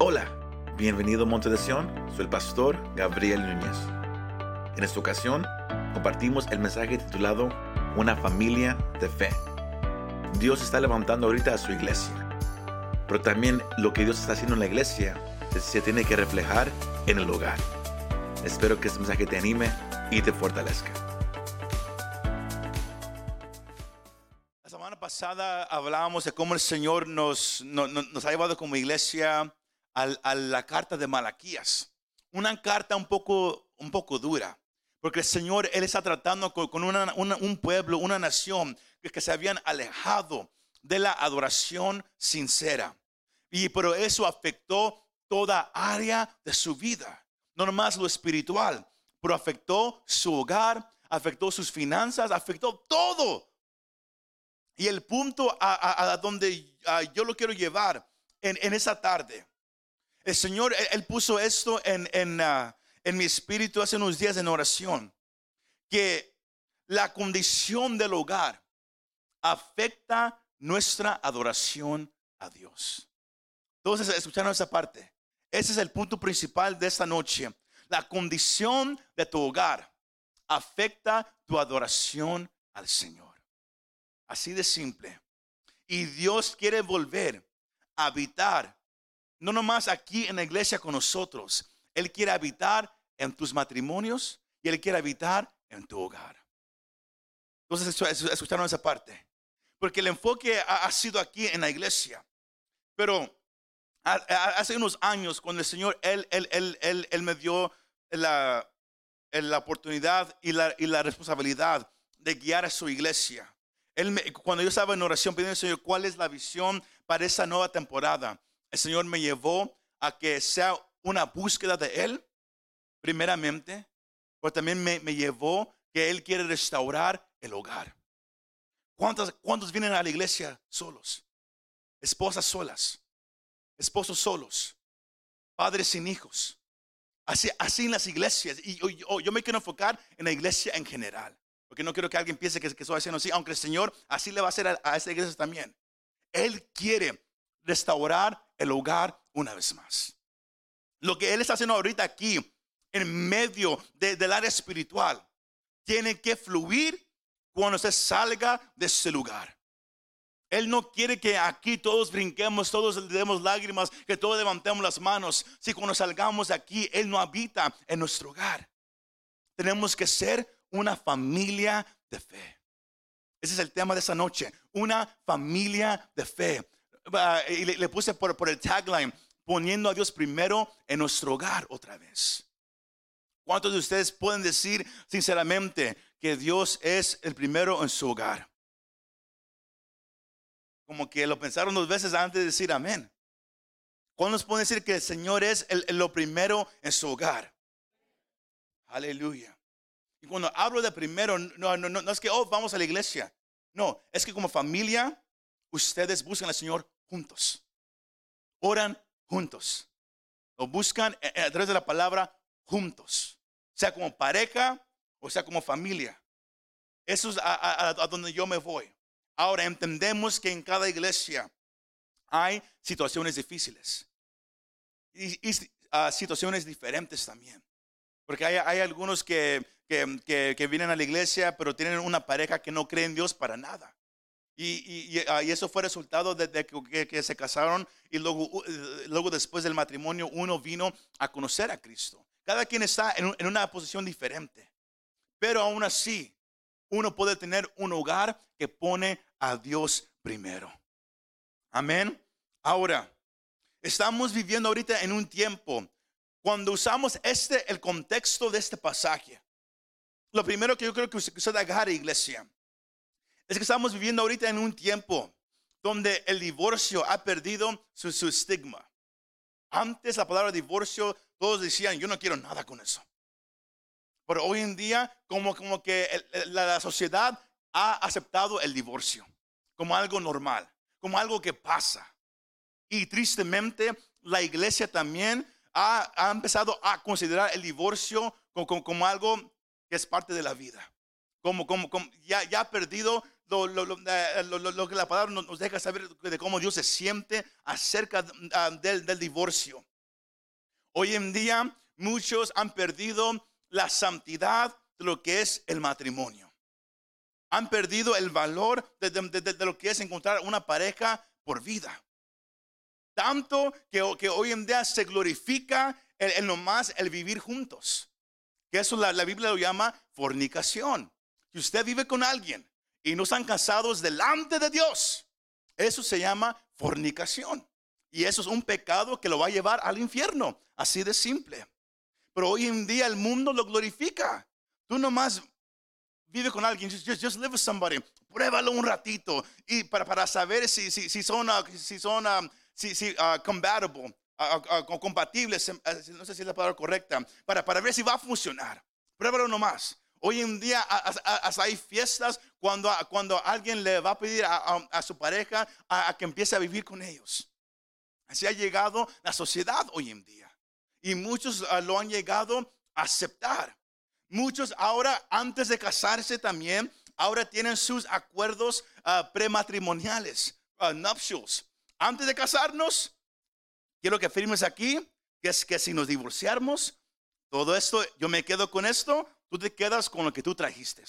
Hola, bienvenido a Monte de Sion, soy el pastor Gabriel Núñez. En esta ocasión compartimos el mensaje titulado Una familia de fe. Dios está levantando ahorita a su iglesia, pero también lo que Dios está haciendo en la iglesia se tiene que reflejar en el hogar. Espero que este mensaje te anime y te fortalezca. La semana pasada hablábamos de cómo el Señor nos, nos, nos ha llevado como iglesia a, la carta de Malaquías. Una carta un poco, un poco dura, porque el Señor, Él está tratando con, un pueblo, una nación que, se habían alejado de la adoración sincera. Y pero eso afectó toda área de su vida, no nomás lo espiritual, pero afectó su hogar, afectó sus finanzas, afectó todo. Y el punto a, donde yo lo quiero llevar en esa tarde, el Señor, Él, Él puso esto en, en, ah, en mi espíritu hace unos días en oración, que la condición del hogar afecta nuestra adoración a Dios. Entonces, escucharon esa parte. Ese es el punto principal de esta noche. La condición de tu hogar afecta tu adoración al Señor. Así de simple. Y Dios quiere volver a habitar, no nomás aquí en la iglesia con nosotros. Él quiere habitar en tus matrimonios y Él quiere habitar en tu hogar. Entonces, escu- escu- escucharon esa parte. Porque el enfoque ha, sido aquí en la iglesia. Pero hace unos años, cuando el Señor, él, él, él, él me dio la, la oportunidad y la, y la responsabilidad de guiar a su iglesia. Él me- cuando yo estaba en oración pidiendo al Señor cuál es la visión para esa nueva temporada, el Señor me llevó a que sea una búsqueda de Él, primeramente, pero también me, me llevó que Él quiere restaurar el hogar. ¿Cuántos, ¿Cuántos vienen a la iglesia solos? Esposas solas, esposos solos, padres sin hijos. Así, en las iglesias. Y yo me quiero enfocar en la iglesia en general. Porque no quiero que alguien piense que, que estoy haciendo así, aunque el Señor así le va a hacer a, a esta iglesia también. Él quiere restaurar el hogar una vez más. Lo que Él está haciendo ahorita aquí, en medio de- del área espiritual, tiene que fluir cuando usted salga de ese lugar. Él no quiere que aquí todos brinquemos, todos le demos lágrimas, que todos levantemos las manos. Si cuando salgamos de aquí, Él no habita en nuestro hogar. Tenemos que ser una familia de fe. Ese es el tema de esta noche. Una familia de fe. Y le, puse por, por el tagline, poniendo a Dios primero en nuestro hogar otra vez. ¿Cuántos de ustedes pueden decir sinceramente que Dios es el primero en su hogar? Como que lo pensaron dos veces antes de decir amén. ¿Cuántos pueden decir que el Señor es el- lo primero en su hogar? Aleluya. Y cuando hablo de primero, no, no, no, no es que, oh, vamos a la iglesia. No, es que como familia, ustedes buscan al Señor juntos. Oran juntos. Lo buscan eh, eh, a través de la palabra juntos. Sea como pareja o sea como familia. Eso es a, a- a- donde yo me voy. Ahora entendemos que en cada iglesia hay situaciones difíciles y, y, ah, situaciones diferentes también. Porque hay, hay algunos que, que, que- que vienen a la iglesia, pero tienen una pareja que no cree en Dios para nada. Ah, y eso fue resultado de, que, se casaron y luego, eh, luego después del matrimonio uno vino a conocer a Cristo. Cada quien está en una posición diferente. Pero aún así, uno puede tener un hogar que pone a Dios primero. Amén. Ahora, estamos viviendo ahorita en un tiempo cuando usamos este, el contexto de este pasaje. Lo primero que yo creo que usted, que usted agarre, iglesia, es que estamos viviendo ahorita en un tiempo donde el divorcio ha perdido su, estigma. Antes la palabra divorcio, todos decían, yo no quiero nada con eso. Pero hoy en día, como, como que la, sociedad ha aceptado el divorcio como algo normal, como algo que pasa. Y tristemente, la iglesia también ha, ha empezado a considerar el divorcio como, como- como algo que es parte de la vida. Como, como, como ya, ya ha perdido lo, lo- lo- eh, lo- lo- lo que la palabra nos, deja saber de cómo Dios se siente acerca ah, del, del divorcio. Hoy en día muchos han perdido la santidad de lo que es el matrimonio. Han perdido el valor de, lo que es encontrar una pareja por vida. Tanto que, que hoy en día se glorifica el, el nomás el vivir juntos. Que eso la, la Biblia lo llama fornicación. Si usted vive con alguien y no están casados delante de Dios, eso se llama fornicación. Y eso es un pecado que lo va a llevar al infierno. Así de simple. Pero hoy en día el mundo lo glorifica. Tú nomás vive con alguien, just, live with somebody, pruébalo un ratito y para, para saber si, si, si son, uh, si son um, si, si, uh, compatible, uh, compatibles, no sé si es la palabra correcta, para, para ver si va a funcionar. Pruébalo nomás. Hoy en día hay fiestas cuando, cuando alguien le va a pedir a, su pareja a, que empiece a vivir con ellos. Así ha llegado la sociedad hoy en día. Y muchos lo han llegado a aceptar. Muchos ahora, antes de casarse también, ahora tienen sus acuerdos uh, prematrimoniales, uh, nuptials. Antes de casarnos, quiero que firmes aquí que es que si nos divorciamos, todo esto, yo me quedo con esto, tú te quedas con lo que tú trajiste.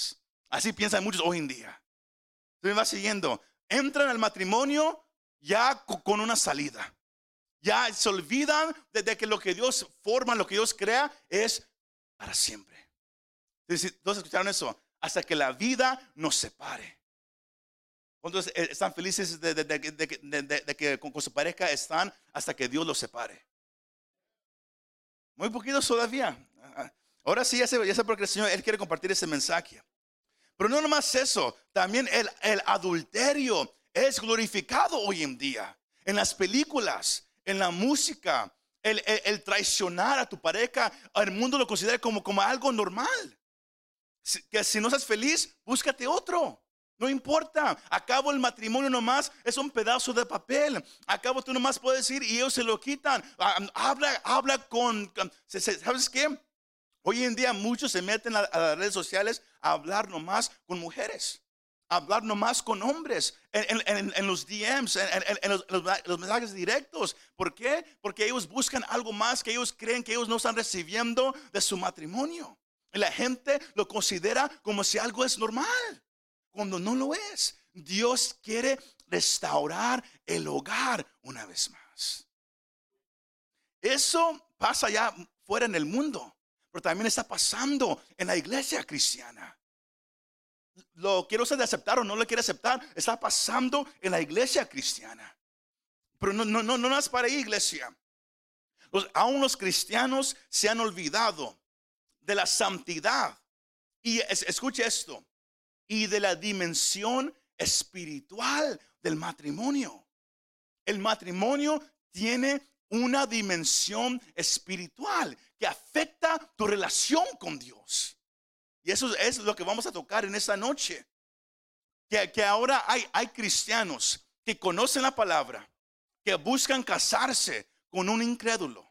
Así piensan muchos hoy en día. Tú me vas siguiendo. Entran al matrimonio ya con una salida. Ya se olvidan de, que lo que Dios forma, lo que Dios crea es para siempre. ¿Todos escucharon eso? Hasta que la vida nos separe. ¿Cuántos eh, están felices de, que con, su pareja están hasta que Dios los separe? Muy poquitos todavía. Ahora sí, ya sé, ya sé porque el Señor Él quiere compartir ese mensaje. Pero no nomás eso, también el, el adulterio es glorificado hoy en día. En las películas, en la música, el, el, traicionar a tu pareja, el mundo lo considera como, como algo normal que si no estás feliz, búscate otro. No importa, acabo el matrimonio nomás, es un pedazo de papel. Acabo tú nomás puedes ir y ellos se lo quitan. Ah, habla, habla con, ¿sabes qué? Hoy en día muchos se meten a, las redes sociales a hablar nomás con mujeres, a hablar nomás con hombres, en, los DMs, en, los, los, mensajes directos. ¿Por qué? Porque ellos buscan algo más que ellos creen que ellos no están recibiendo de su matrimonio. La gente lo considera como si algo es normal, cuando no lo es. Dios quiere restaurar el hogar una vez más. Eso pasa ya fuera en el mundo, pero también está pasando en la iglesia cristiana. Lo quiero usted aceptar o no lo quiere aceptar, está pasando en la iglesia cristiana. Pero no, no, no, no es para iglesia. aún los cristianos se han olvidado de la santidad. Y escuche esto. Y de la dimensión espiritual del matrimonio. El matrimonio tiene una dimensión espiritual que afecta tu relación con Dios. Y eso es lo que vamos a tocar en esta noche. Que, que ahora hay, hay cristianos que conocen la palabra, que buscan casarse con un incrédulo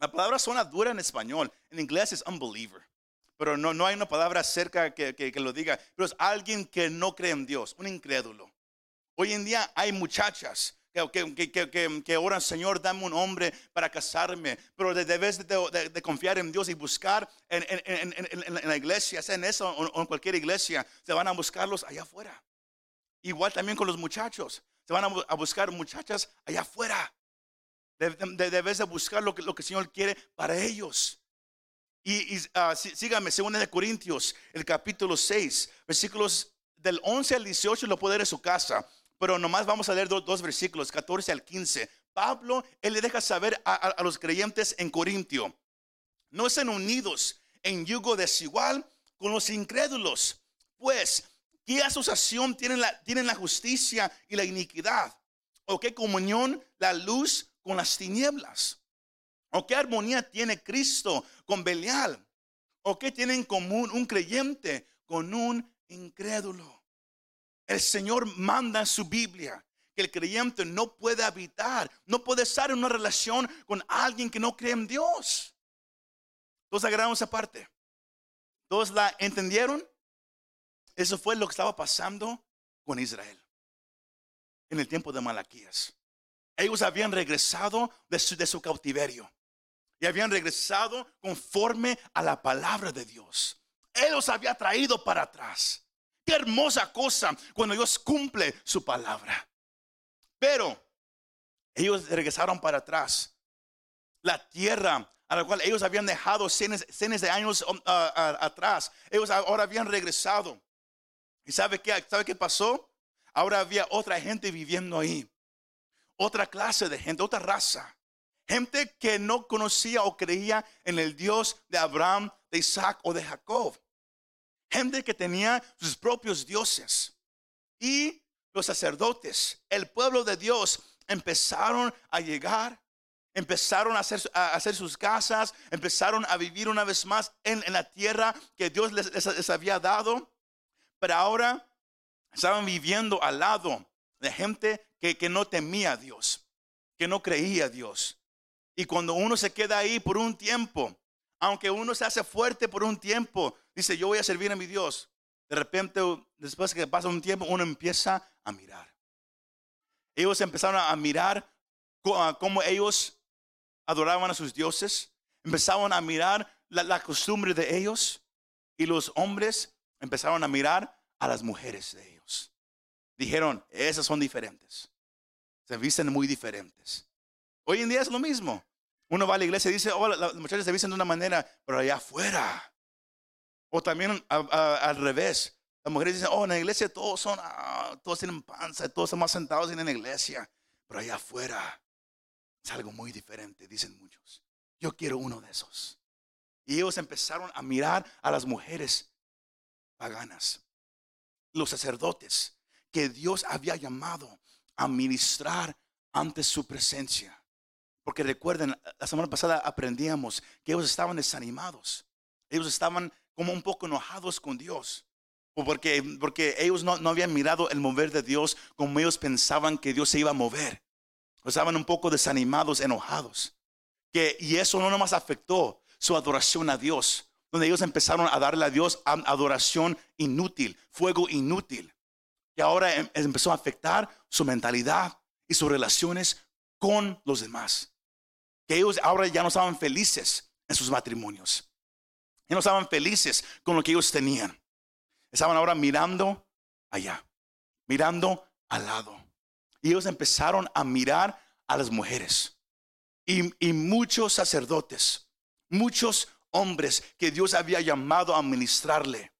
la palabra suena dura en español, en inglés es unbeliever. Pero no, no hay una palabra cerca que, que, lo diga. Pero es alguien que no cree en Dios, un incrédulo. Hoy en día hay muchachas que, que, que, oran, Señor, dame un hombre para casarme. Pero debes de, de, confiar en Dios y buscar en, en, en, en, la iglesia, sea en eso o en cualquier iglesia, se van a buscarlos allá afuera. Igual también con los muchachos, se van a buscar muchachas allá afuera. Debes de buscar lo que, lo que el Señor quiere para ellos. Y, y uh, sígame, según de Corintios, el capítulo 6, versículos del 11 al 18 lo leer en su casa, pero nomás vamos a leer dos, versículos, 14 al 15. Pablo, él le deja saber a, los creyentes en Corintio, no estén unidos en yugo desigual con los incrédulos, pues, ¿qué asociación tienen la, tienen la justicia y la iniquidad? ¿O qué comunión la luz con las tinieblas? ¿O qué armonía tiene Cristo con Belial? ¿O qué tiene en común un creyente con un incrédulo? El Señor manda en su Biblia que el creyente no puede habitar, no puede estar en una relación con alguien que no cree en Dios. Todos agarramos esa parte. Todos la entendieron. Eso fue lo que estaba pasando con Israel en el tiempo de Malaquías. Ellos habían regresado de su, cautiverio. y habían regresado conforme a la palabra de Dios. Él los había traído para atrás. Qué hermosa cosa cuando Dios cumple su palabra. Pero ellos regresaron para atrás. La tierra a la cual ellos habían dejado cenes, de años um, atrás, ellos ahora habían regresado. ¿Y sabe qué, sabe qué pasó? Ahora había otra gente viviendo ahí. Otra clase de gente, otra raza. Gente que no conocía o creía en el Dios de Abraham, de Isaac o de Jacob. Gente que tenía sus propios dioses. Y los sacerdotes, el pueblo de Dios, empezaron a llegar, empezaron a hacer, sus casas, empezaron a vivir una vez más en, la tierra que Dios les, había dado. Pero ahora estaban viviendo al lado de gente que, que no temía a Dios, que no creía a Dios. Y cuando uno se queda ahí por un tiempo, aunque uno se hace fuerte por un tiempo, dice, yo voy a servir a mi Dios. De repente, después que pasa un tiempo, uno empieza a mirar. Ellos empezaron a mirar cómo ellos adoraban a sus dioses. Empezaron a mirar la, costumbre de ellos. Y los hombres empezaron a mirar a las mujeres de ellos. Dijeron, esas son diferentes. Se visten muy diferentes. Hoy en día es lo mismo. Uno va a la iglesia y dice, oh, las muchachas se visten de una manera, pero allá afuera. O también al revés. Las mujeres dicen, oh, en la iglesia todos son, ah, todos tienen panza, todos están más sentados en la iglesia. Pero allá afuera es algo muy diferente, dicen muchos. Yo quiero uno de esos. Y ellos empezaron a mirar a las mujeres paganas, los sacerdotes que Dios había llamado a ministrar ante su presencia. Porque recuerden, la semana pasada aprendíamos que ellos estaban desanimados. Ellos estaban como un poco enojados con Dios. Porque, porque ellos no, no, habían mirado el mover de Dios como ellos pensaban que Dios se iba a mover. Estaban un poco desanimados, enojados. Que, y eso no nomás afectó su adoración a Dios, donde ellos empezaron a darle a Dios adoración inútil, fuego inútil, que ahora em, empezó a afectar su mentalidad y sus relaciones con los demás. Que ellos ahora ya no estaban felices en sus matrimonios. Ya no estaban felices con lo que ellos tenían. Estaban ahora mirando allá, mirando al lado. Y ellos empezaron a mirar a las mujeres. Y, muchos sacerdotes, muchos hombres que Dios había llamado a ministrarle,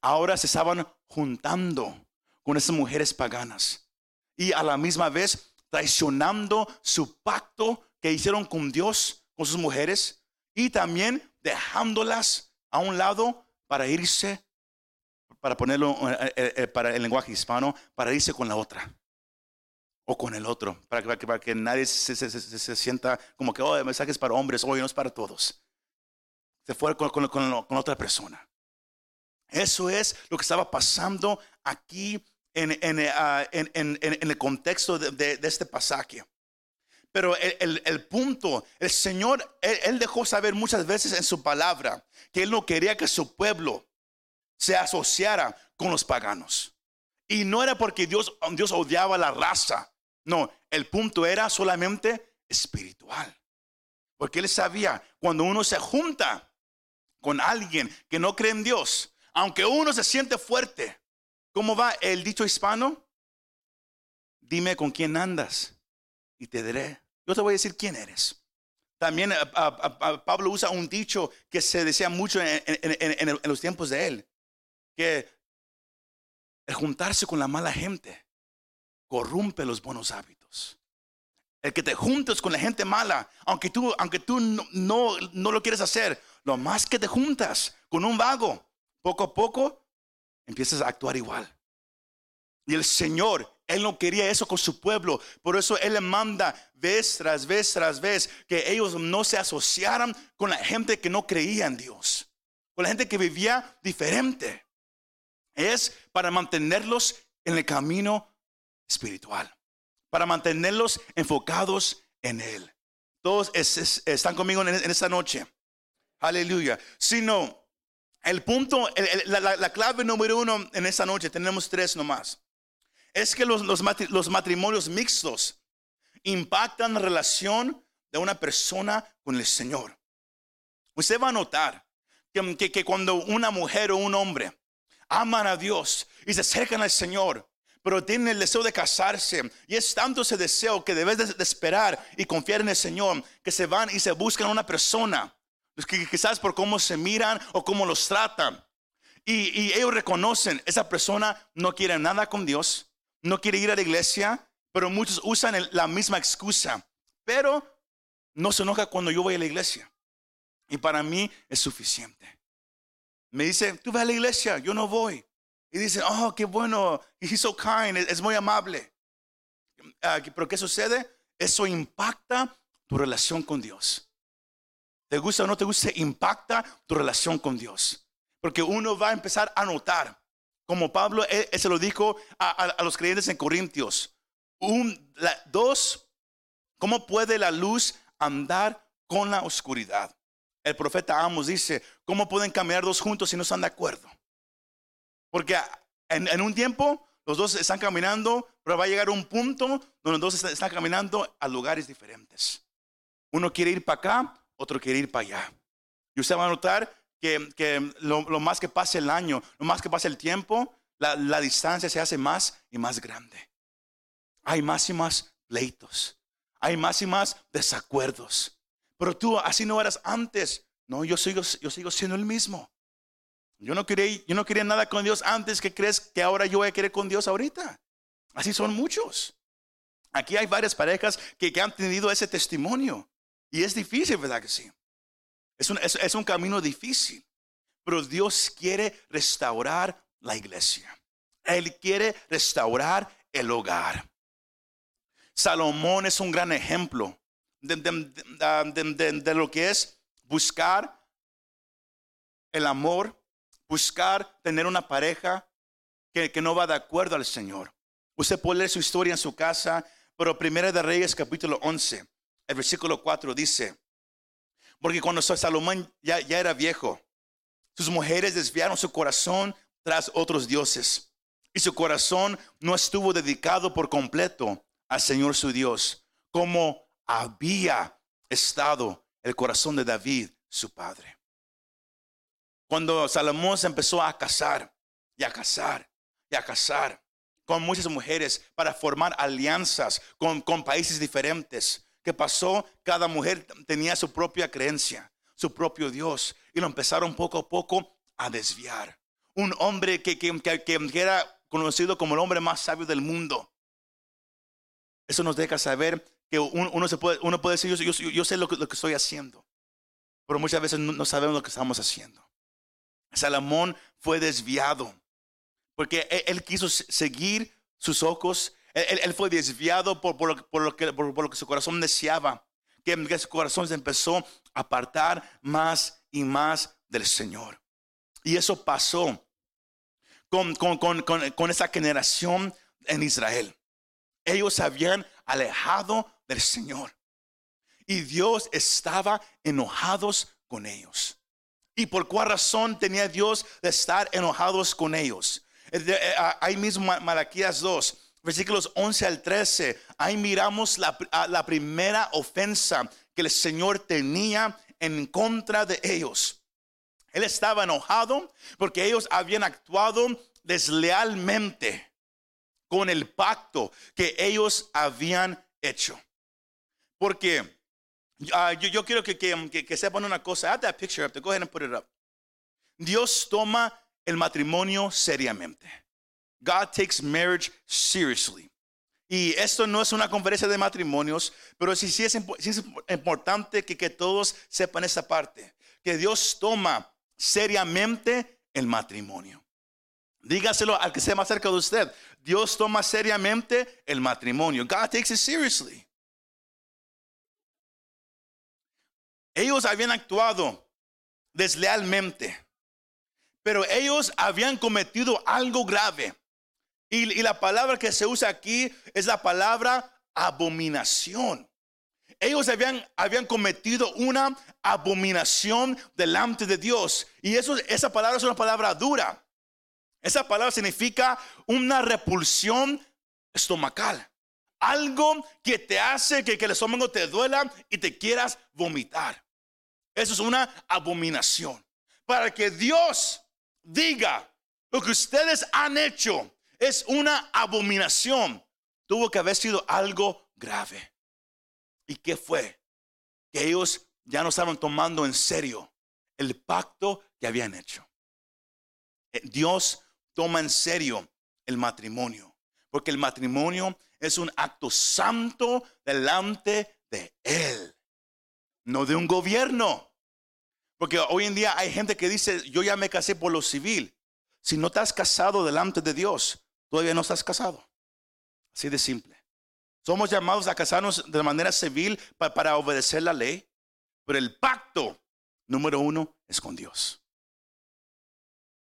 ahora se estaban juntando con esas mujeres paganas. Y a la misma vez traicionando su pacto que hicieron con Dios, con sus mujeres, y también dejándolas a un lado para irse para ponerlo eh, eh, eh, para el lenguaje hispano, para irse con la otra o con el otro, para que, para que nadie se, sienta como que, oh, el mensaje es para hombres, hoy no es para todos. Se fue con, con, otra persona. Eso es lo que estaba pasando aquí en, en, ah, el contexto de, este pasaje. Pero el, punto, el Señor, él, dejó saber muchas veces en su palabra que Él no quería que su pueblo se asociara con los paganos. Y no era porque Dios, Dios odiaba la raza. No, el punto era solamente espiritual. Porque él sabía, cuando uno se junta con alguien que no cree en Dios, aunque uno se siente fuerte, ¿cómo va el dicho hispano? Dime con quién andas y te diré. Yo te voy a decir quién eres. También eh, Pablo usa un dicho que se decía mucho en los tiempos de él que el juntarse con la mala gente corrompe los buenos hábitos. El que te juntes con la gente mala, aunque tú, aunque tú no, no, lo quieres hacer, lo más que te juntas con un vago, poco a poco empiezas a actuar igual. Y el Señor, Él no quería eso con su pueblo. Por eso Él le manda vez tras vez tras vez que ellos no se asociaran con la gente que no creía en Dios. Con la gente que vivía diferente es para mantenerlos en el camino espiritual, para mantenerlos enfocados en Él. Todos están conmigo en, esta noche. Aleluya. Sino, el punto, la, clave número uno en esta noche, tenemos tres nomás, es que los, los matrimonios mixtos impactan la relación de una persona con el Señor. usted va a notar que, que, cuando una mujer o un hombre aman a Dios y se acercan al Señor, pero tienen el deseo de casarse. Y es tanto ese deseo que debes de, esperar y confiar en el Señor, que se van y se buscan una persona, que quizás por cómo se miran o cómo los tratan. Y, y ellos reconocen, esa persona no quiere nada con Dios, no quiere ir a la iglesia, pero muchos usan la misma excusa. Pero no se enoja cuando yo voy a la iglesia. Y para mí es suficiente. Me dice, tú vas a la iglesia, yo no voy. Y dicen, oh, qué bueno, he's so kind, es, muy amable. Ah, pero ¿qué sucede? Eso impacta tu relación con Dios. ¿Te gusta o no te gusta? Impacta tu relación con Dios. Porque uno va a empezar a notar, como Pablo se lo dijo a, los creyentes en Corintios. Dos, ¿cómo puede la luz andar con la oscuridad? El profeta Amos dice, ¿cómo pueden caminar dos juntos si no están de acuerdo? Porque en, un tiempo los dos están caminando, pero va a llegar un punto donde los dos están, caminando a lugares diferentes. Uno quiere ir para acá, otro quiere ir para allá. Y usted va a notar que, lo, más que pase el año, lo más que pase el tiempo, la, la distancia se hace más y más grande. Hay más y más pleitos. Hay más y más desacuerdos. Pero tú así no eras antes. No, yo sigo, yo sigo siendo el mismo. Yo no, quería, yo no quería nada con Dios antes que crees que ahora yo voy a querer con Dios ahorita. Así son muchos. Aquí hay varias parejas que, han tenido ese testimonio. Y es difícil, ¿verdad que sí? Es un, es un camino difícil. Pero Dios quiere restaurar la iglesia. Él quiere restaurar el hogar. Salomón es un gran ejemplo de, de, lo que es buscar el amor buscar tener una pareja que, no va de acuerdo al Señor. Usted puede leer su historia en su casa, pero Primera de Reyes capítulo 11, el versículo 4 dice, porque cuando Salomón ya, era viejo, sus mujeres desviaron su corazón tras otros dioses y su corazón no estuvo dedicado por completo al Señor su Dios, como había estado el corazón de David, su padre. Cuando Salomón se empezó a casar y a casar y a casar con muchas mujeres para formar alianzas con, con países diferentes. ¿Qué pasó? Cada mujer tenía su propia creencia, su propio Dios. Y lo empezaron poco a poco a desviar. Un hombre que, que, que, era conocido como el hombre más sabio del mundo. Eso nos deja saber que uno, se puede, uno puede decir, yo, yo, sé lo que, lo que, estoy haciendo. Pero muchas veces no sabemos lo que estamos haciendo. Salomón fue desviado porque él, quiso seguir sus ojos. Él, fue desviado por, lo, que, su corazón deseaba. Que, su corazón se empezó a apartar más y más del Señor. Y eso pasó con, con esa generación en Israel. Ellos se habían alejado del Señor. Y Dios estaba enojados con ellos. ¿Y por cuál razón tenía Dios de estar enojados con ellos? Eh, eh, ah, ahí mismo Malaquías 2, versículos 11 al 13, ahí miramos la, ah, la primera ofensa que el Señor tenía en contra de ellos. Él estaba enojado porque ellos habían actuado deslealmente con el pacto que ellos habían hecho. Porque yo, yo, quiero que, que, que, sepan una cosa. Add that picture up. Go ahead and put it up. Dios toma el matrimonio seriamente. God takes marriage seriously. Y esto no es una conferencia de matrimonios, pero sí, sí, es, importante que, que todos sepan esa parte. Que Dios toma seriamente el matrimonio. Dígaselo al que sea más cerca de usted. Dios toma seriamente el matrimonio. God takes it seriously. Ellos habían actuado deslealmente, pero ellos habían cometido algo grave. Y, la palabra que se usa aquí es la palabra abominación. Ellos habían, habían cometido una abominación delante de Dios. Y eso, esa palabra es una palabra dura. Esa palabra significa una repulsión estomacal. Algo que te hace que, que el estómago te duela y te quieras vomitar. Eso es una abominación. Para que Dios diga lo que ustedes han hecho es una abominación. Tuvo que haber sido algo grave. ¿Y qué fue? Que ellos ya no estaban tomando en serio el pacto que habían hecho. Eh, Dios toma en serio el matrimonio, porque el matrimonio es un acto santo delante de Él, no de un gobierno. Porque hoy en día hay gente que dice, yo ya me casé por lo civil. Si no estás casado delante de Dios, todavía no estás casado. Así de simple. Somos llamados a casarnos de manera civil para, obedecer la ley, pero el pacto número uno es con Dios.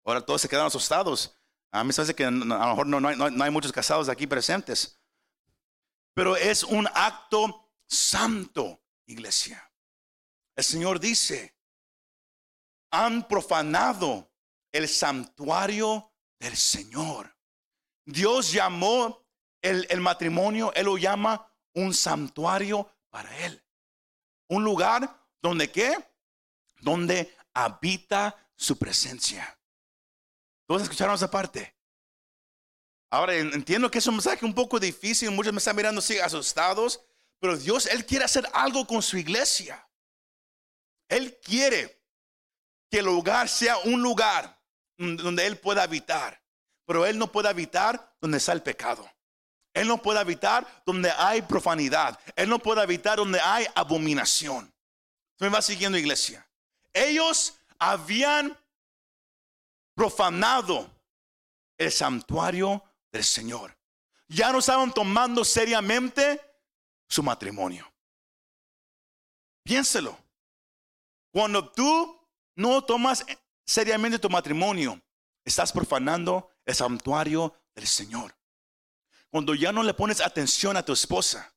Ahora todos se quedan asustados. A mí se hace que a lo mejor no, no hay muchos casados aquí presentes. Pero es un acto santo, iglesia. El Señor dice, han profanado el santuario del Señor. Dios llamó el, matrimonio, Él lo llama un santuario para Él. Un lugar donde qué? Donde habita su presencia. ¿Todos escucharon esa parte? Ahora entiendo que es un mensaje un poco difícil, muchos me están mirando así asustados, pero Dios, Él quiere hacer algo con su iglesia. Él quiere que el lugar sea un lugar donde Él pueda habitar. Pero Él no puede habitar donde está el pecado. Él no puede habitar donde hay profanidad. Él no puede habitar donde hay abominación. Me va siguiendo, iglesia. Ellos habían profanado el santuario del Señor. Ya no estaban tomando seriamente su matrimonio. Piénselo. Cuando tú no tomas seriamente tu matrimonio, estás profanando el santuario del Señor. Cuando ya no le pones atención a tu esposa,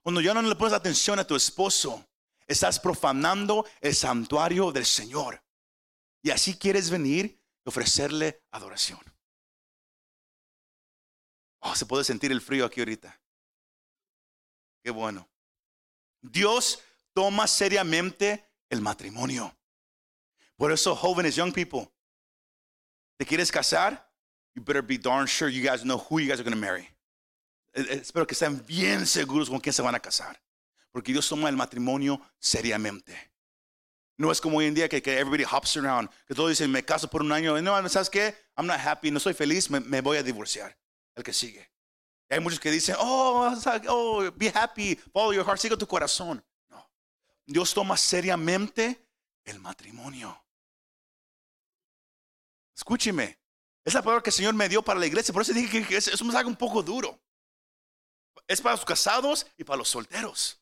cuando ya no le pones atención a tu esposo, estás profanando el santuario del Señor. Y así quieres venir y ofrecerle adoración. Oh, se puede sentir el frío aquí ahorita. Qué bueno. Dios toma seriamente el matrimonio. Por eso, jóvenes, young people, ¿te quieres casar? You better be darn sure you guys know who you guys are going to marry. Eh, eh, espero que estén bien seguros con quién se van a casar. Porque Dios toma el matrimonio seriamente. No es como hoy en día que, que everybody hops around, que todos dicen, me caso por un año. No, ¿sabes qué? I'm not happy, no soy feliz, me, voy a divorciar. El que sigue. hay muchos que dicen, oh, oh, be happy, follow your heart, sigue tu corazón. No. Dios toma seriamente el matrimonio. Escúcheme. Es la palabra que el Señor me dio para la iglesia. Por eso dije que es, es un un poco duro. Es para los casados y para los solteros.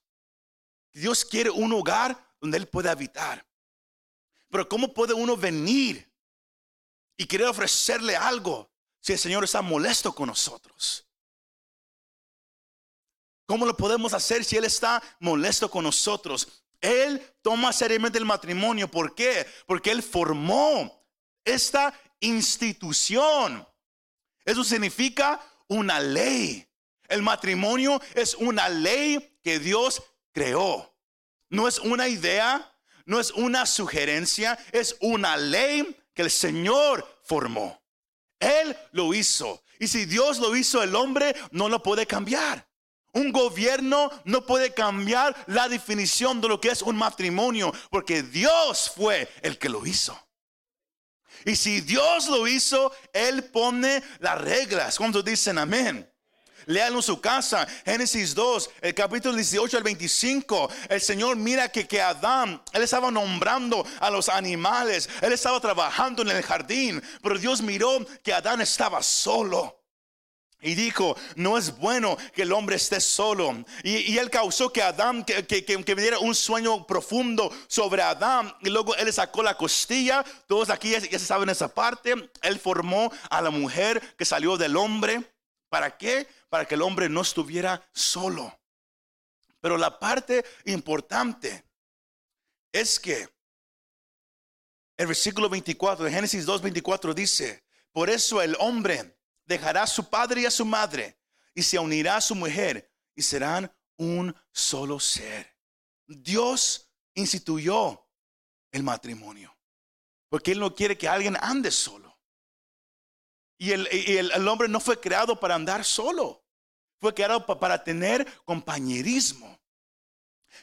Dios quiere un hogar donde Él pueda habitar. Pero ¿cómo puede uno venir y querer ofrecerle algo si el Señor está molesto con nosotros? ¿Cómo lo podemos hacer si Él está molesto con nosotros? Él toma seriamente el matrimonio. ¿Por qué? Porque Él formó esta institución. Eso significa una ley. El matrimonio es una ley que Dios creó. No es una idea, no es una sugerencia, es una ley que el Señor formó. Él lo hizo. Y si Dios lo hizo, el hombre no lo puede cambiar. Un gobierno no puede cambiar la definición de lo que es un matrimonio, porque Dios fue el que lo hizo. Y si Dios lo hizo, Él pone las reglas. ¿Cuántos dicen amén? Léalo en su casa, Génesis 2, el capítulo 18 al 25. El Señor mira que, que Adán, Él estaba nombrando a los animales, Él estaba trabajando en el jardín, pero Dios miró que Adán estaba solo. Y dijo, no es bueno que el hombre esté solo. Y, él causó que Adán, que, que, que, diera un sueño profundo sobre Adán. Y luego él sacó la costilla. Todos aquí ya, se saben esa parte. Él formó a la mujer que salió del hombre. ¿Para qué? Para que el hombre no estuviera solo. Pero la parte importante es que el versículo 24 de Génesis 2, 24 dice, por eso el hombre dejará a su padre y a su madre y se unirá a su mujer y serán un solo ser. Dios instituyó el matrimonio. Porque Él no quiere que alguien ande solo. Y el, y el- el hombre no fue creado para andar solo. Fue creado pa- para tener compañerismo.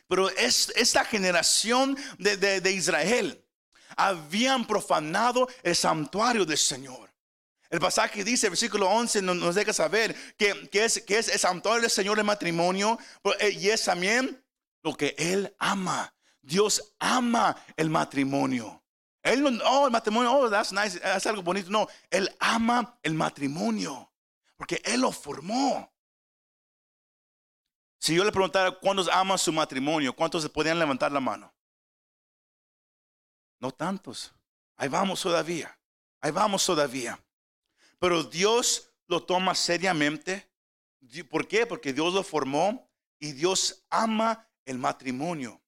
Pero es, esta generación de- de Israel habían profanado el santuario del Señor. El pasaje dice, versículo 11, nos, deja saber que, es, que es del Señor el matrimonio pero, eh, y es también lo que Él ama. Dios ama el matrimonio. Él no, oh, el matrimonio, oh, that's nice, es algo bonito. No, Él ama el matrimonio porque Él lo formó. Si yo le preguntara cuántos aman su matrimonio, ¿cuántos se podían levantar la mano? No tantos. Ahí vamos todavía. Ahí vamos todavía. Pero Dios lo toma seriamente. ¿Por qué? Porque Dios lo formó y Dios ama el matrimonio.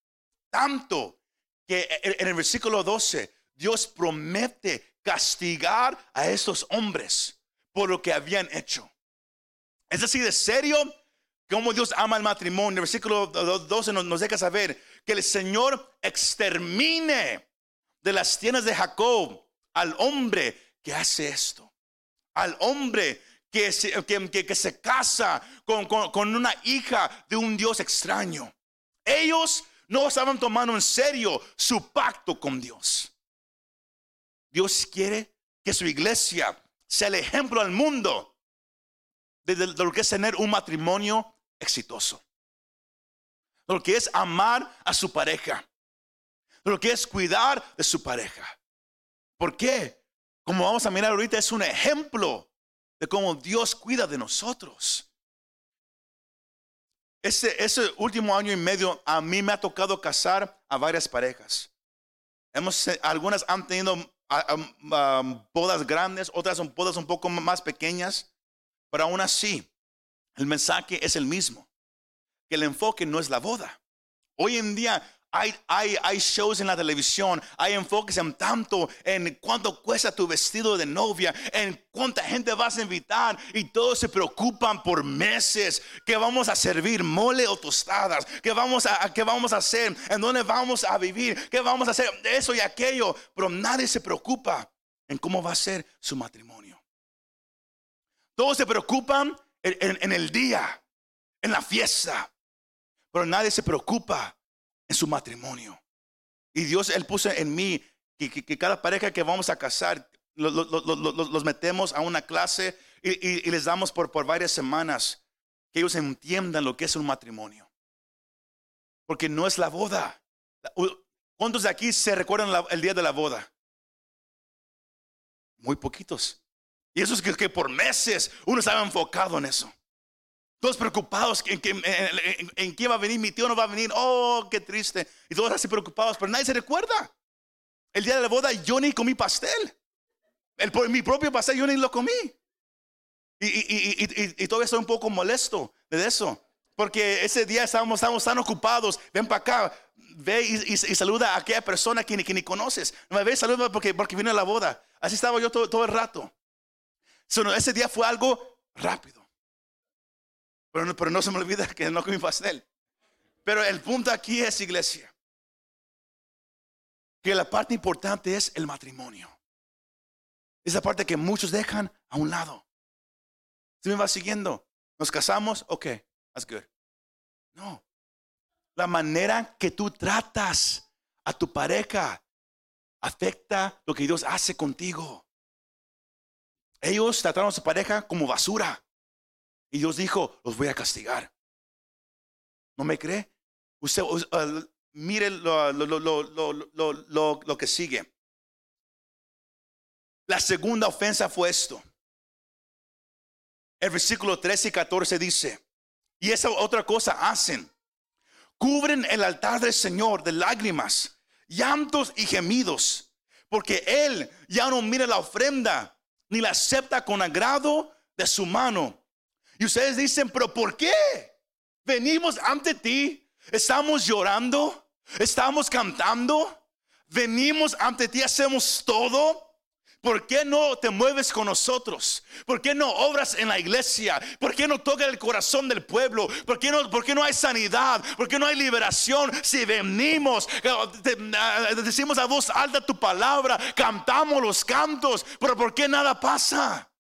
Tanto que en el versículo 12, Dios promete castigar a estos hombres por lo que habían hecho. Es así de serio como Dios ama el matrimonio. El versículo 12 nos, nos deja saber que el Señor extermine de las tiendas de Jacob al hombre que hace esto. Al hombre que se, que, que- se casa con, con- una hija de un Dios extraño. Ellos no estaban tomando en serio su pacto con Dios. Dios quiere que su iglesia sea el ejemplo al mundo de, de- de lo que es tener un matrimonio exitoso. De lo que es amar a su pareja. De lo que es cuidar de su pareja. ¿Por qué? Como vamos a mirar ahorita, es un ejemplo de cómo Dios cuida de nosotros. Ese, ese último año y medio a mí me ha tocado casar a varias parejas. Hemos, eh, algunas han tenido bodas grandes, otras son bodas un poco más pequeñas, pero aún así el mensaje es el mismo, que el enfoque no es la boda. Hoy en día hay, shows en la televisión, hay enfoques en tanto en cuánto cuesta tu vestido de novia, en cuánta gente vas a invitar y todos se preocupan por meses, que vamos a servir mole o tostadas, que vamos a, qué vamos a hacer, en dónde vamos a vivir, qué vamos a hacer, eso y aquello, pero nadie se preocupa en cómo va a ser su matrimonio. Todos se preocupan en- en el día, en la fiesta, pero nadie se preocupa en su matrimonio. Y Dios, Él puso en mí que, cada pareja que vamos a casar, lo- lo- lo- lo- lo- los metemos a una clase y, les damos por, varias semanas que ellos entiendan lo que es un matrimonio. Porque no es la boda. ¿Cuántos de aquí se recuerdan el día de la boda? Muy poquitos. Y eso es que, que por meses uno estaba enfocado en eso. Todos preocupados en, en- en- quién va a venir, mi tío no va a venir, oh, qué triste. Y todos así preocupados, pero nadie se recuerda. El día de la boda yo ni comí pastel. El, mi propio pastel yo ni lo comí. Y, y- y- y- todavía estoy un poco molesto de eso. Porque ese día estábamos, tan ocupados. Ven para acá, ve y, saluda a aquella persona que ni, que ni conoces. No me ve, saluda porque, porque vino la boda. Así estaba yo todo, todo el rato. So, ese día fue algo rápido. Pero no, pero no se me olvida que no comí pastel. Pero el punto aquí es, iglesia, que la parte importante es el matrimonio. Esa parte que muchos dejan a un lado. ¿Se me va siguiendo? ¿Nos casamos? Ok, that's good. No. La manera que tú tratas a tu pareja afecta lo que Dios hace contigo. Ellos trataron a su pareja como basura. Y Dios dijo, los voy a castigar. ¿No me cree? Usted us- mire lo- lo- lo- lo que sigue. La segunda ofensa fue esto. El versículo 13 y 14 dice, y esa otra cosa hacen. Cubren el altar del Señor de lágrimas, llantos y gemidos, porque Él ya no mira la ofrenda ni la acepta con agrado de su mano. Y ustedes dicen, pero ¿por qué? Venimos ante ti, estamos llorando, estamos cantando, venimos ante ti, hacemos todo, ¿Por qué no te mueves con nosotros? ¿Por qué no obras en la iglesia? ¿Por qué no toca el corazón del pueblo? ¿Por qué no, por qué no hay sanidad? ¿Por qué no hay liberación? Si venimos, eh, decimos a voz alta tu palabra, cantamos los cantos, pero ¿por qué nada pasa?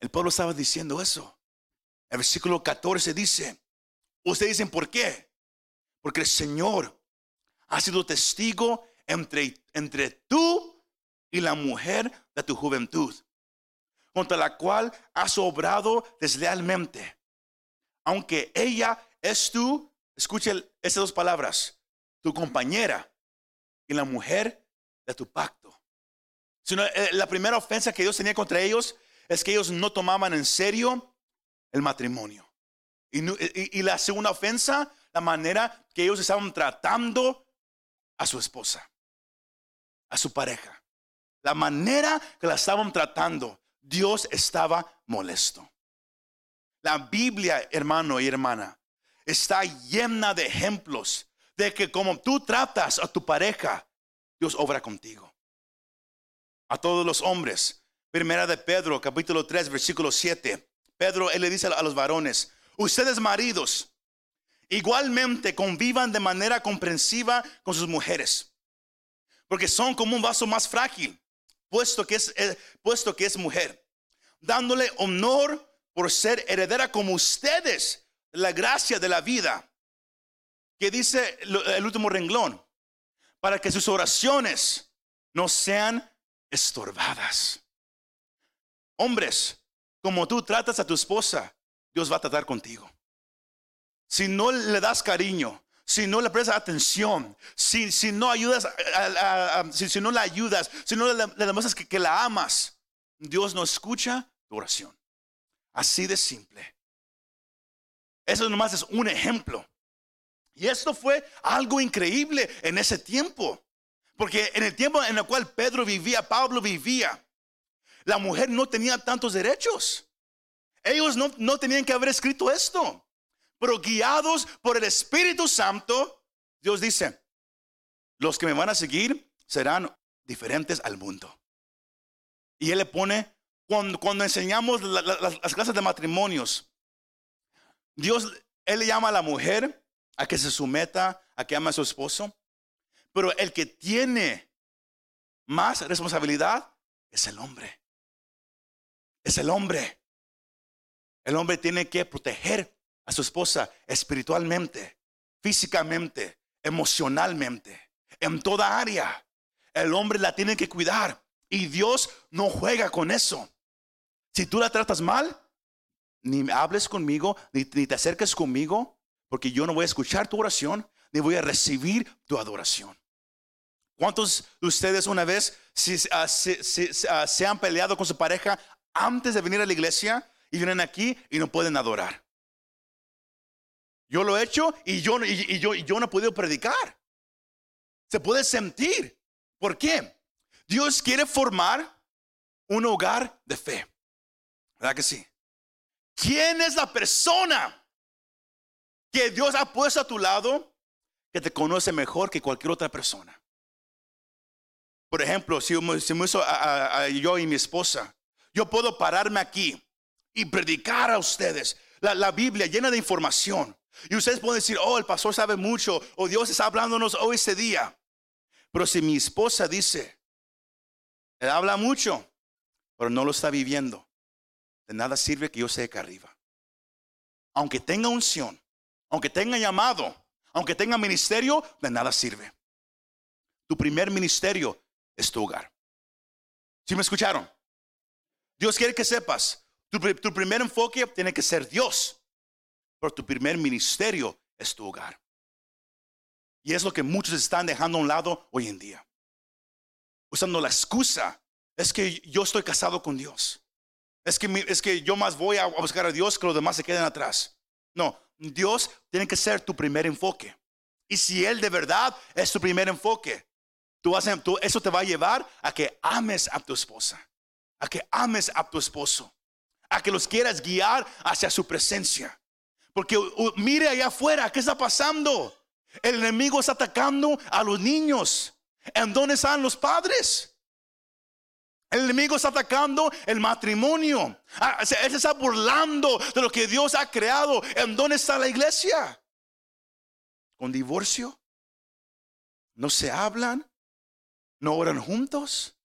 El pueblo estaba diciendo eso. El versículo 14 dice, ustedes dicen, ¿por qué? Porque el Señor ha sido testigo entre, entre tú y la mujer de tu juventud, contra la cual has obrado deslealmente. Aunque ella es tú, escuche esas dos palabras, tu compañera y la mujer de tu pacto. Sino, eh, la primera ofensa que Dios tenía contra ellos es que ellos no tomaban en serio el matrimonio. Y, y la segunda ofensa, la manera que ellos estaban tratando a su esposa, a su pareja. La manera que la estaban tratando, Dios estaba molesto. La Biblia, hermano y hermana, está llena de ejemplos de que como tú tratas a tu pareja, Dios obra contigo. A todos los hombres. Primera de Pedro, capítulo 3, versículo 7. Pedro, él le dice a los varones, ustedes maridos, igualmente convivan de manera comprensiva con sus mujeres, porque son como un vaso más frágil, puesto que es, eh, puesto que es mujer, dándole honor por ser heredera como ustedes la gracia de la vida, que dice el último renglón, para que sus oraciones no sean estorbadas. Hombres, como tú tratas a tu esposa, Dios va a tratar contigo. Si no le das cariño, si no le prestas atención, si, si no ayudas, si, no la ayudas, si no le, demuestras que, que la amas, Dios no escucha tu oración. Así de simple. Eso nomás es un ejemplo. Y esto fue algo increíble en ese tiempo. Porque en el tiempo en el cual Pedro vivía, Pablo vivía, la mujer no tenía tantos derechos. Ellos no, no tenían que haber escrito esto. Pero guiados por el Espíritu Santo, Dios dice, los que me van a seguir serán diferentes al mundo. Y Él le pone, cuando, cuando enseñamos las clases de matrimonios, Dios, Él le llama a la mujer a que se someta, a que ama a su esposo. Pero el que tiene más responsabilidad es el hombre es el hombre. El hombre tiene que proteger a su esposa espiritualmente, físicamente, emocionalmente, en toda área. El hombre la tiene que cuidar y Dios no juega con eso. Si tú la tratas mal, ni hables conmigo, ni, te acerques conmigo, porque yo no voy a escuchar tu oración, ni voy a recibir tu adoración. ¿Cuántos de ustedes una vez ah, ah, se han peleado con su pareja antes de venir a la iglesia y vienen aquí y no pueden adorar. Yo lo he hecho y yo, y, yo, y yo no he podido predicar. Se puede sentir. ¿Por qué? Dios quiere formar un hogar de fe. ¿Verdad que sí? ¿Quién es la persona que Dios ha puesto a tu lado que te conoce mejor que cualquier otra persona? Por ejemplo, si, si me hizo yo y mi esposa, yo puedo pararme aquí y predicar a ustedes la, Biblia llena de información. Y ustedes pueden decir, oh, el pastor sabe mucho, o Dios está hablándonos hoy ese día. Pero si mi esposa dice, él habla mucho, pero no lo está viviendo, de nada sirve que yo esté acá arriba. Aunque tenga unción, aunque tenga llamado, aunque tenga ministerio, de nada sirve. Tu primer ministerio es tu hogar. ¿Sí me escucharon? Dios quiere que sepas, tu, primer enfoque tiene que ser Dios, pero tu primer ministerio es tu hogar. Y es lo que muchos están dejando a un lado hoy en día. Usando la excusa, es que yo estoy casado con Dios. Es que, es que yo más voy a buscar a Dios que los demás se queden atrás. No, Dios tiene que ser tu primer enfoque. Y si Él de verdad es tu primer enfoque, tú, tú, eso te va a llevar a que ames a tu esposa a que ames a tu esposo, a que los quieras guiar hacia su presencia. Porque mire allá afuera, ¿qué está pasando? El enemigo está atacando a los niños. ¿En dónde están los padres? El enemigo está atacando el matrimonio. Ah, Él se está burlando de lo que Dios ha creado. ¿En dónde está la iglesia? ¿Con divorcio? ¿No se hablan? ¿No oran juntos?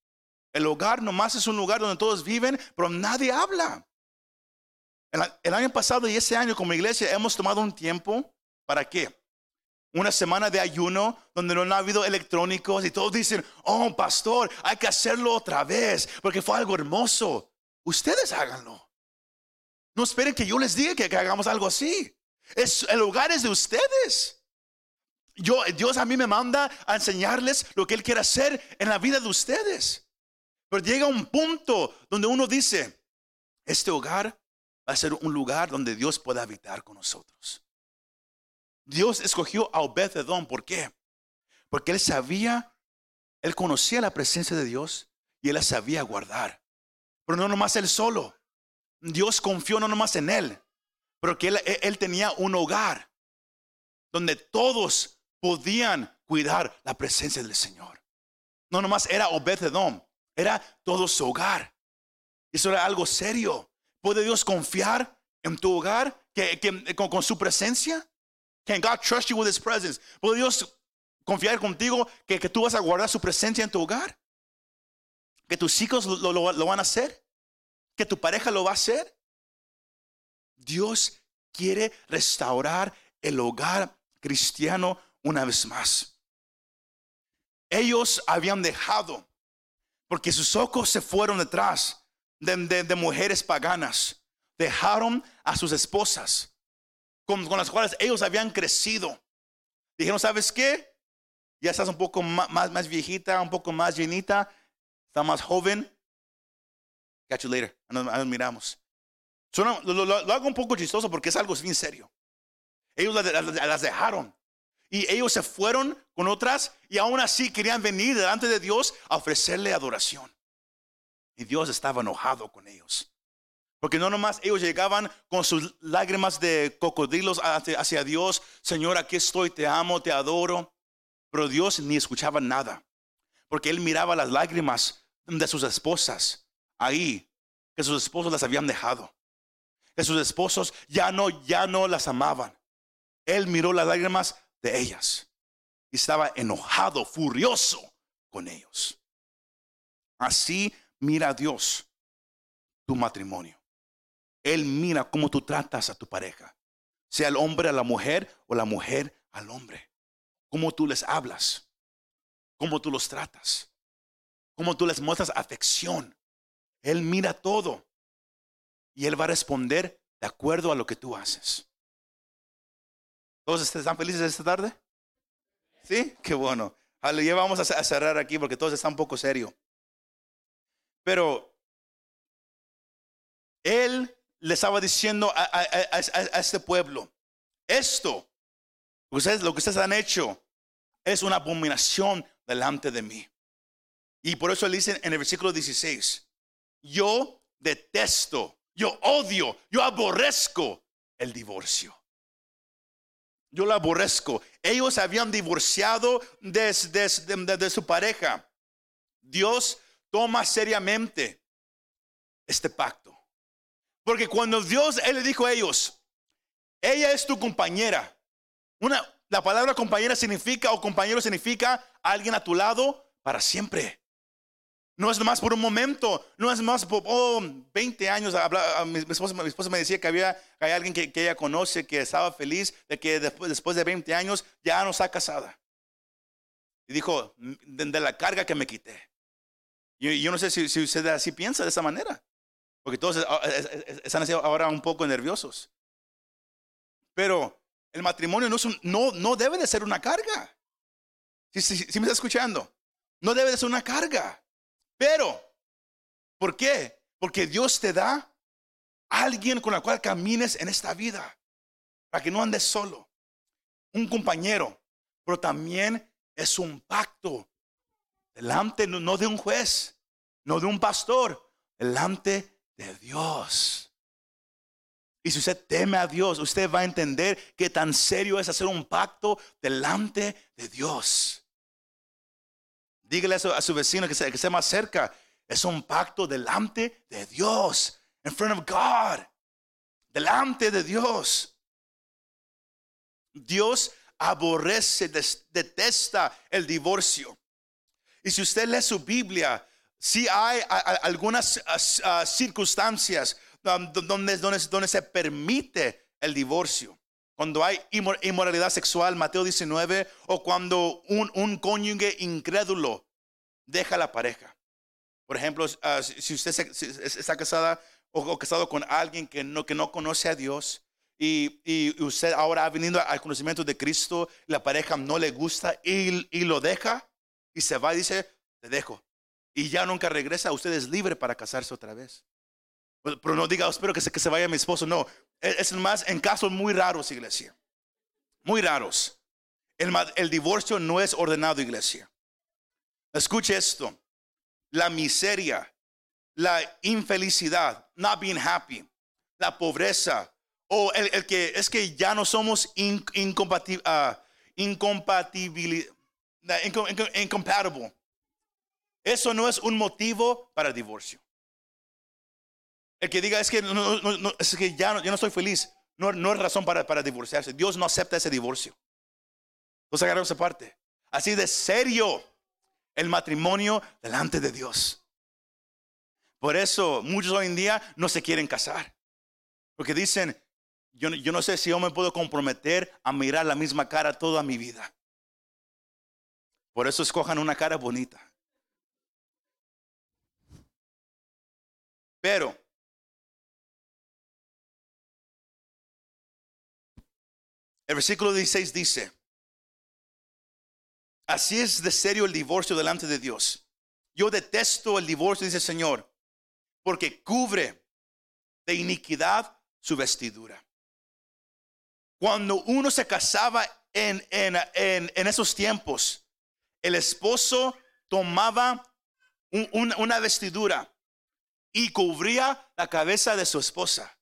El hogar nomás es un lugar donde todos viven, pero nadie habla. El, año pasado y ese año como iglesia hemos tomado un tiempo. ¿Para qué? una semana de ayuno donde no ha habido electrónicos y todos dicen, oh pastor, hay que hacerlo otra vez porque fue algo hermoso. Ustedes háganlo. No esperen que yo les diga que, hagamos algo así. Es, el lugar es de ustedes. Yo, Dios a mí me manda a enseñarles lo que Él quiere hacer en la vida de ustedes. Pero llega un punto donde uno dice, este hogar va a ser un lugar donde Dios pueda habitar con nosotros. Dios escogió a Obed-Edom. ¿Por qué? Porque él sabía, él conocía la presencia de Dios y él la sabía guardar. Pero no nomás él solo. Dios confió no nomás en él, pero que él, él tenía un hogar donde todos podían cuidar la presencia del Señor. No nomás era Obed-Edom, era todo su hogar. Eso era algo serio. ¿Puede Dios confiar en tu hogar con, su presencia? Can God trust you with His presence? ¿Puede Dios confiar contigo que, tú vas a guardar su presencia en tu hogar? ¿Que tus hijos lo van a hacer? ¿Que tu pareja lo va a hacer? Dios quiere restaurar el hogar cristiano una vez más. Ellos habían dejado, porque sus ojos se fueron detrás de, de- de mujeres paganas. Dejaron a sus esposas con, con las cuales ellos habían crecido. Dijeron, ¿sabes qué? Ya estás un poco ma- más, más, viejita, un poco más llenita, está más joven. Catch you later. Nos, nos miramos. Lo, lo- lo hago un poco chistoso porque es algo bien serio. Ellos las, las- las dejaron. Y ellos se fueron con otras y aún así querían venir delante de Dios a ofrecerle adoración. Y Dios estaba enojado con ellos. Porque no nomás ellos llegaban con sus lágrimas de cocodrilos hacia, Dios, Señor, aquí estoy, te amo, te adoro. Pero Dios ni escuchaba nada. Porque Él miraba las lágrimas de sus esposas ahí, que sus esposos las habían dejado. Que sus esposos ya no, ya no las amaban. Él miró las lágrimas de ellas y estaba enojado, furioso con ellos. Así mira Dios tu matrimonio. Él mira cómo tú tratas a tu pareja, sea el hombre a la mujer o la mujer al hombre. Cómo tú les hablas, cómo tú los tratas, cómo tú les muestras afección. Él mira todo y Él va a responder de acuerdo a lo que tú haces. ¿Todos están felices esta tarde? ¿Sí? Qué bueno. Ya vamos a cerrar aquí porque todo está un poco serio. Pero Él le estaba diciendo a, este pueblo, esto, lo que ustedes han hecho, es una abominación delante de mí. Y por eso le dicen en el versículo 16, yo detesto, yo odio, yo aborrezco el divorcio. Yo lo aborrezco. Ellos habían divorciado de, su pareja. Dios toma seriamente este pacto. Porque cuando Dios, le dijo a ellos, ella es tu compañera. Una, la palabra compañera significa, o compañero significa alguien a tu lado para siempre. No es más por un momento, no es más por oh, 20 años. Habla- a mi, mi esposa, me decía que había, hay alguien que, ella conoce que estaba feliz de que después, después de 20 años ya no está casada. Y dijo, de, de la carga que me quité. Y yo no sé si, si usted así piensa de esa manera. Porque todos eh, están ahora un poco nerviosos. Pero el matrimonio no, es no, no debe de ser una carga. Si me está escuchando? No debe de ser una carga. Pero, ¿por qué? Porque Dios te da alguien con el cual camines en esta vida. Para que no andes solo. Un compañero. Pero también es un pacto. Delante no de un juez, no de un pastor, delante de Dios. Y si usted teme a Dios, usted va a entender que tan serio es hacer un pacto delante de Dios. Dígale a su, a su vecino que esté que más cerca. Es un pacto delante de Dios. In front of God. Delante de Dios. Dios aborrece, detesta el divorcio. Y si usted lee su Biblia, si hay algunas circunstancias um, donde, donde, donde se permite el divorcio. Cuando hay inmoralidad sexual, Mateo 19, o cuando un, un cónyuge incrédulo deja la pareja. Por ejemplo, ah, si usted está casada o, casado con alguien que no, que no conoce a Dios y, y, usted ahora ha venido al conocimiento de Cristo, la pareja no le gusta y, y lo deja y se va y dice, te dejo. Y ya nunca regresa, usted es libre para casarse otra vez. Pero no diga, espero que se, que se vaya mi esposo. No, es más en casos muy raros, iglesia. Muy raros. El, el divorcio no es ordenado, iglesia. Escuche esto. La miseria, la infelicidad, not being happy, la pobreza, o el, que es que ya no somos in, incompatible, uh, incompatible, incompatible. Eso no es un motivo para el divorcio. El que diga es que, es que ya, no, yo no estoy feliz, no, no es razón para, para, divorciarse. Dios no acepta ese divorcio. Entonces agarramos esa parte. Así de serio el matrimonio delante de Dios. Por eso muchos hoy en día no se quieren casar. Porque dicen, yo, yo no sé si yo me puedo comprometer a mirar la misma cara toda mi vida. Por eso escojan una cara bonita. Pero el versículo 16 dice, así es de serio el divorcio delante de Dios. Yo detesto el divorcio, dice el Señor, porque cubre de iniquidad su vestidura. Cuando uno se casaba en, en, esos tiempos, el esposo tomaba una vestidura y cubría la cabeza de su esposa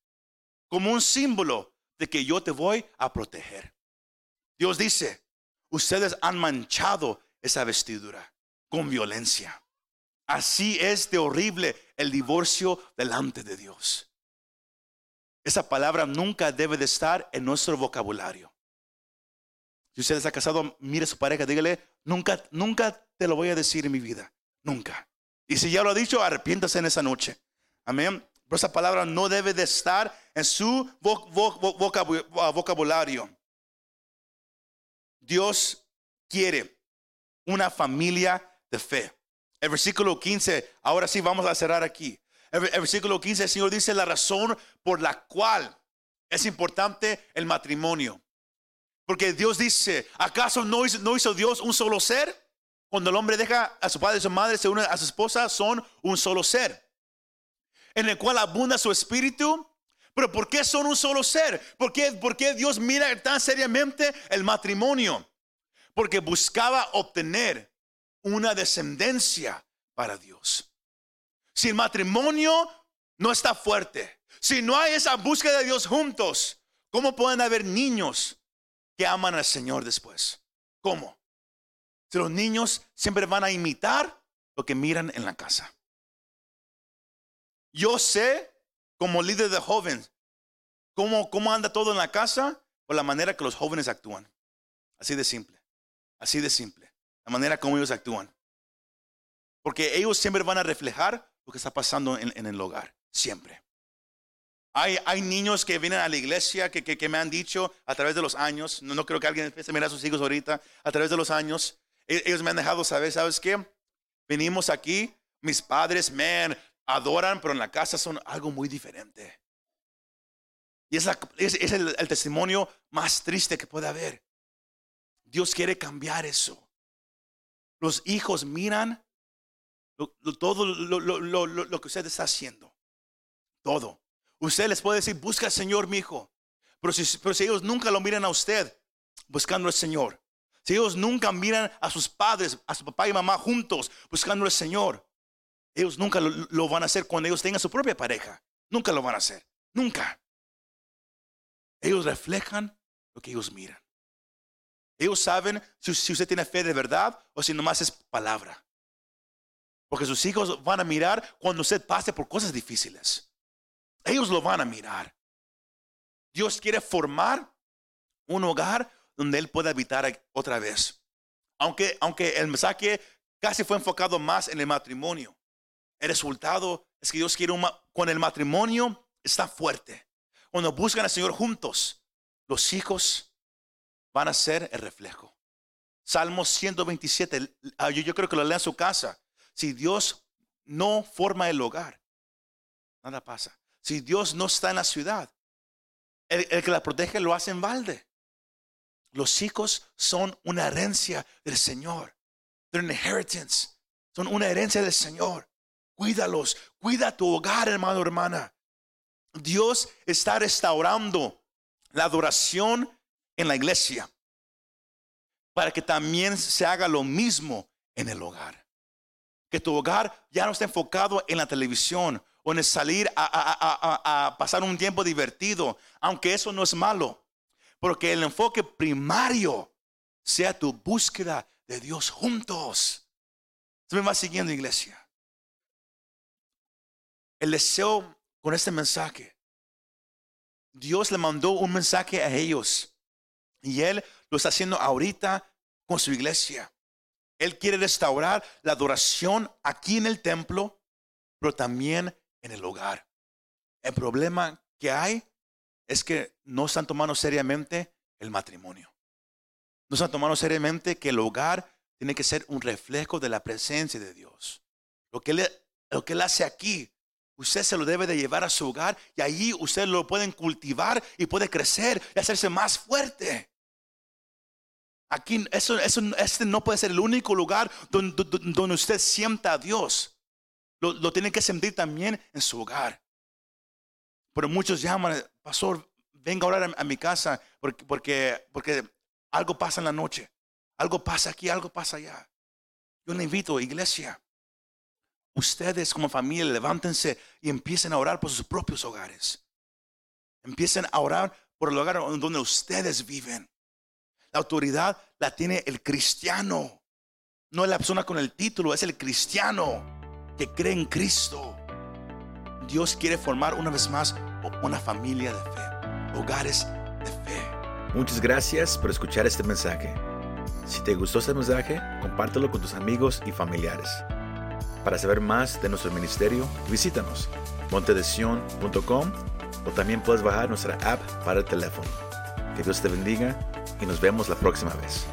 como un símbolo de que yo te voy a proteger. Dios dice, ustedes han manchado esa vestidura con violencia. Así es de horrible el divorcio delante de Dios. Esa palabra nunca debe de estar en nuestro vocabulario. Si usted está casado, mire a su pareja, dígale, nunca, nunca te lo voy a decir en mi vida. Nunca. Y si ya lo ha dicho, arrepiéntase en esa noche. Amén. Pero esa palabra no debe de estar en su vocabulario. Dios quiere una familia de fe. El versículo 15, ahora sí vamos a cerrar aquí. El, versículo 15, el Señor dice la razón por la cual es importante el matrimonio. Porque Dios dice, ¿acaso no hizo, Dios un solo ser? Cuando el hombre deja a su padre y su madre, se une a su esposa, son un solo ser en el cual abunda su espíritu. Pero ¿por qué son un solo ser? ¿Por qué, ¿Por qué Dios mira tan seriamente el matrimonio? Porque buscaba obtener una descendencia para Dios. Si el matrimonio no está fuerte, si no hay esa búsqueda de Dios juntos, ¿cómo pueden haber niños que aman al Señor después? ¿Cómo? Si los niños siempre van a imitar lo que miran en la casa. Yo sé, como líder de jóvenes, cómo, cómo anda todo en la casa por la manera que los jóvenes actúan. Así de simple. Así de simple. La manera como ellos actúan. Porque ellos siempre van a reflejar lo que está pasando en, el hogar. Siempre. Hay, hay, niños que vienen a la iglesia que, que, me han dicho a través de los años, no, creo que alguien empiece a mirar a sus hijos ahorita, a través de los años, e, ellos me han dejado saber, ¿sabes qué? Venimos aquí, mis padres, man, adoran, pero en la casa son algo muy diferente. Y es, el, testimonio más triste que puede haber. Dios quiere cambiar eso. Los hijos miran todo lo, que usted está haciendo. Todo. Usted les puede decir, busca al Señor, mi hijo. Pero si, pero si ellos nunca lo miran a usted, buscando al Señor. Si ellos nunca miran a sus padres, a su papá y mamá juntos, buscando al Señor, ellos nunca lo, van a hacer cuando ellos tengan su propia pareja. Nunca lo van a hacer. Nunca. Ellos reflejan lo que ellos miran. Ellos saben si, usted tiene fe de verdad o si nomás es palabra. Porque sus hijos van a mirar cuando usted pase por cosas difíciles. Ellos lo van a mirar. Dios quiere formar un hogar donde Él pueda habitar otra vez. Aunque, aunque el mensaje casi fue enfocado más en el matrimonio. El resultado es que Dios quiere con el matrimonio está fuerte. Cuando buscan al Señor juntos, los hijos van a ser el reflejo. Salmo 127, ah, yo, creo que lo lea en su casa. Si Dios no forma el hogar, nada pasa. Si Dios no está en la ciudad, el, que la protege lo hace en balde. Los hijos son una herencia del Señor. They're an inheritance. Son una herencia del Señor. Cuídalos. Cuida tu hogar, hermano, hermana. Dios está restaurando la adoración en la iglesia para que también se haga lo mismo en el hogar. Que tu hogar ya no esté enfocado en la televisión o en salir a, pasar un tiempo divertido, aunque eso no es malo, porque el enfoque primario sea tu búsqueda de Dios juntos. ¿Se me va siguiendo, iglesia? El deseo con este mensaje, Dios le mandó un mensaje a ellos y Él lo está haciendo ahorita con su iglesia. Él quiere restaurar la adoración aquí en el templo, pero también en el hogar. El problema que hay es que no están tomando seriamente el matrimonio. No están tomando seriamente que el hogar tiene que ser un reflejo de la presencia de Dios. Lo que lo que él hace aquí, usted se lo debe de llevar a su hogar y allí usted lo pueden cultivar y puede crecer y hacerse más fuerte. Aquí, eso, eso, este no puede ser el único lugar donde, usted sienta a Dios. Lo, lo, tiene que sentir también en su hogar. Pero muchos llaman, pastor, venga a orar a, mi casa porque, porque, porque algo pasa en la noche. Algo pasa aquí, algo pasa allá. Yo le invito, iglesia, ustedes como familia levántense y empiecen a orar por sus propios hogares. Empiecen a orar por el hogar donde ustedes viven. La autoridad la tiene el cristiano. No la persona con el título, es el cristiano que cree en Cristo. Dios quiere formar una vez más una familia de fe, hogares de fe. Muchas gracias por escuchar este mensaje. Si te gustó este mensaje, compártelo con tus amigos y familiares. Para saber más de nuestro ministerio, visítanos montedesion.com o también puedes bajar nuestra app para el teléfono. Que Dios te bendiga y nos vemos la próxima vez.